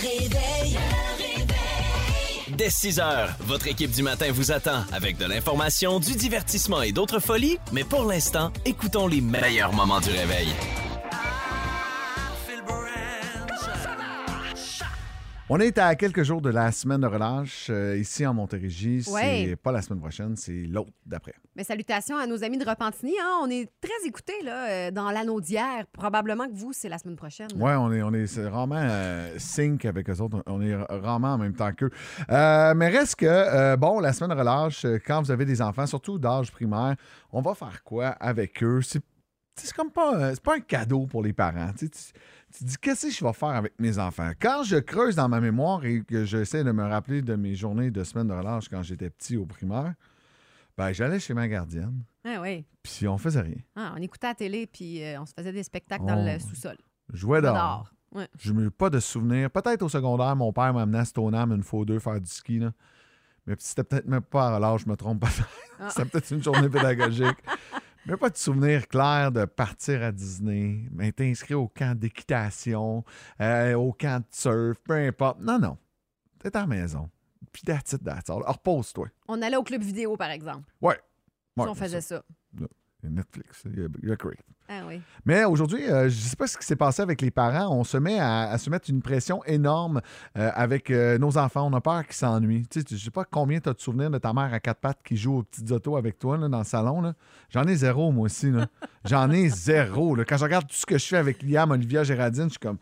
réveil. Dès 6 heures, votre équipe du matin vous attend avec de l'information, du divertissement et d'autres folies. Mais pour l'instant, écoutons les meilleurs moments du réveil. On est à quelques jours de la semaine de relâche euh, ici en Montérégie. Ouais. C'est pas la semaine prochaine, c'est l'autre d'après. Mais salutations à nos amis de Repentigny. hein. On est très écoutés là, euh, dans l'anneau d'hier. Probablement que vous, c'est la semaine prochaine. Ouais, on est, on est rarement euh, sync avec eux autres. On est rarement en même temps qu'eux. Euh, mais reste que, bon, la semaine de relâche, quand vous avez des enfants, surtout d'âge primaire, on va faire quoi avec eux? C'est c'est comme pas, euh, c'est pas un cadeau pour les parents. Tu, tu- tu dis, qu'est-ce que je vais faire avec mes enfants? Quand je creuse dans ma mémoire et que j'essaie de me rappeler de mes journées de semaine de relâche quand j'étais petit au primaire, ben, j'allais chez ma gardienne, Ah oui. puis on faisait rien. Ah, on écoutait la télé puis euh, on se faisait des spectacles dans le sous-sol. Jouais dehors. Ouais. Je n'ai pas de souvenirs. Peut-être au secondaire, mon père m'a amené à Stoneham une fois ou deux faire du ski. là. Mais c'était peut-être même pas à l'âge, je me trompe pas. Ah. c'était peut-être une journée pédagogique. Mais pas de souvenir clair de partir à Disney, m'être inscrit au camp d'équitation, euh, au camp de surf, peu importe. Non, non. T'es à la maison. Puis that's it, that's all. Repose-toi. On allait au club vidéo, par exemple. Ouais. Si on faisait ça. Netflix, il y a, il y a Crave. Ah oui. Mais aujourd'hui, euh, je ne sais pas ce qui s'est passé avec les parents. On se met à, à se mettre une pression énorme euh, avec euh, nos enfants. On a peur qu'ils s'ennuient. Tu sais, je ne sais pas combien tu as de souvenirs de ta mère à quatre pattes qui joue aux petites autos avec toi là, dans le salon. J'en ai zéro, moi aussi. J'en ai zéro. là. Quand je regarde tout ce que je fais avec Liam, Olivia, Géraldine, je suis comme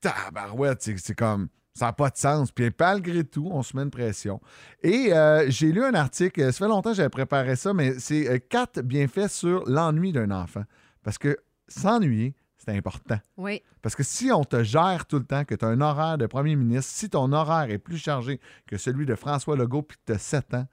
tabarouette. C'est comme. Ça n'a pas de sens. Puis malgré tout, on se met une pression. Et euh, j'ai lu un article, ça fait longtemps que j'avais préparé ça, mais c'est euh, quatre bienfaits sur l'ennui d'un enfant. Parce que s'ennuyer, c'est important. Oui. Parce que si on te gère tout le temps, que tu as un horaire de premier ministre, si ton horaire est plus chargé que celui de François Legault puis que tu as 7 ans,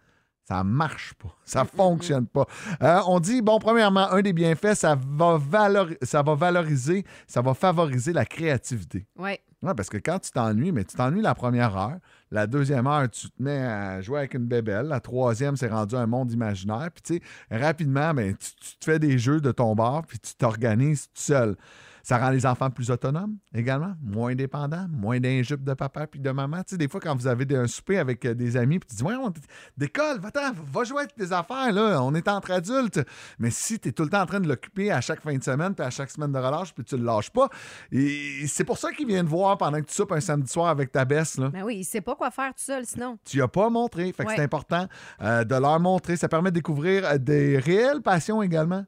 ça marche pas. Ça fonctionne pas. Euh, on dit, bon, premièrement, un des bienfaits, ça va, valori- ça va valoriser, ça va favoriser la créativité. Oui. Ouais, parce que quand tu t'ennuies, mais tu t'ennuies la première heure. La deuxième heure, tu te mets à jouer avec une bébelle. La troisième, c'est rendu un monde imaginaire. Puis, tu sais, rapidement, ben, tu, te fais des jeux de ton bord, puis tu t'organises tout seul. Ça rend les enfants plus autonomes également, moins dépendants, moins d'injupes de papa puis de maman. Tu sais, des fois, quand vous avez un souper avec euh, des amis, puis tu dis, ouais, on décolle, va-t'en, va jouer avec tes affaires, là, on est entre adultes. Mais si tu es tout le temps en train de l'occuper à chaque fin de semaine, puis à chaque semaine de relâche, puis tu le lâches pas, et c'est pour ça qu'il vient te voir pendant que tu soupes un samedi soir avec ta baisse, là. Ben oui, il sait pas quoi faire tout seul sinon. Tu n'as pas montré. Fait que Ouais. c'est important euh, de leur montrer. Ça permet de découvrir euh, des réelles passions également.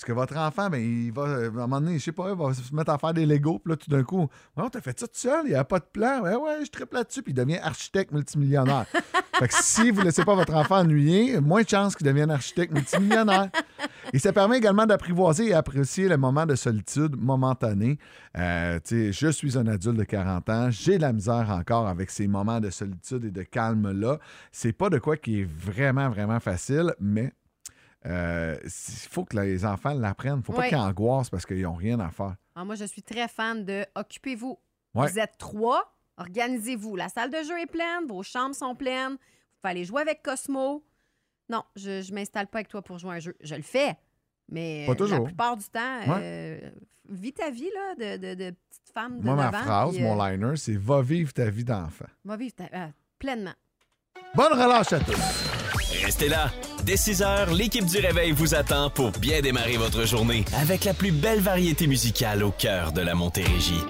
Parce que votre enfant, ben, il va, euh, à un moment donné, je sais pas, il va se mettre à faire des Legos. Puis là, tout d'un coup, ouais, t'as fait ça tout seul, il n'y a pas de plan. Ouais, ouais, je triple là-dessus. Puis il devient architecte multimillionnaire. fait que si vous ne laissez pas votre enfant ennuyer, moins de chances qu'il devienne architecte multimillionnaire. Et ça permet également d'apprivoiser et apprécier le moment de solitude momentané. Euh, tu sais, je suis un adulte de 40 ans, j'ai de la misère encore avec ces moments de solitude et de calme-là. C'est pas de quoi qui est vraiment, vraiment facile, mais euh, il faut que les enfants l'apprennent. Il ne faut pas Ouais. qu'ils angoissent parce qu'ils n'ont rien à faire. Ah, moi, je suis très fan de Occupez-vous. Ouais. Vous êtes trois, organisez-vous. La salle de jeu est pleine, vos chambres sont pleines. Vous pouvez aller jouer avec Cosmo. Non, je ne m'installe pas avec toi pour jouer à un jeu. Je le fais, mais Pas euh, toujours. la plupart du temps, euh, vis ta vie là, de, de, de petite femme de Moi, ma 9 ans, phrase, puis, euh, mon liner, c'est Va vivre ta vie d'enfant. va vivre ta- pleinement. Bonne relâche à tous! Restez là. Dès 6 heures, l'équipe du Réveil vous attend pour bien démarrer votre journée avec la plus belle variété musicale au cœur de la Montérégie.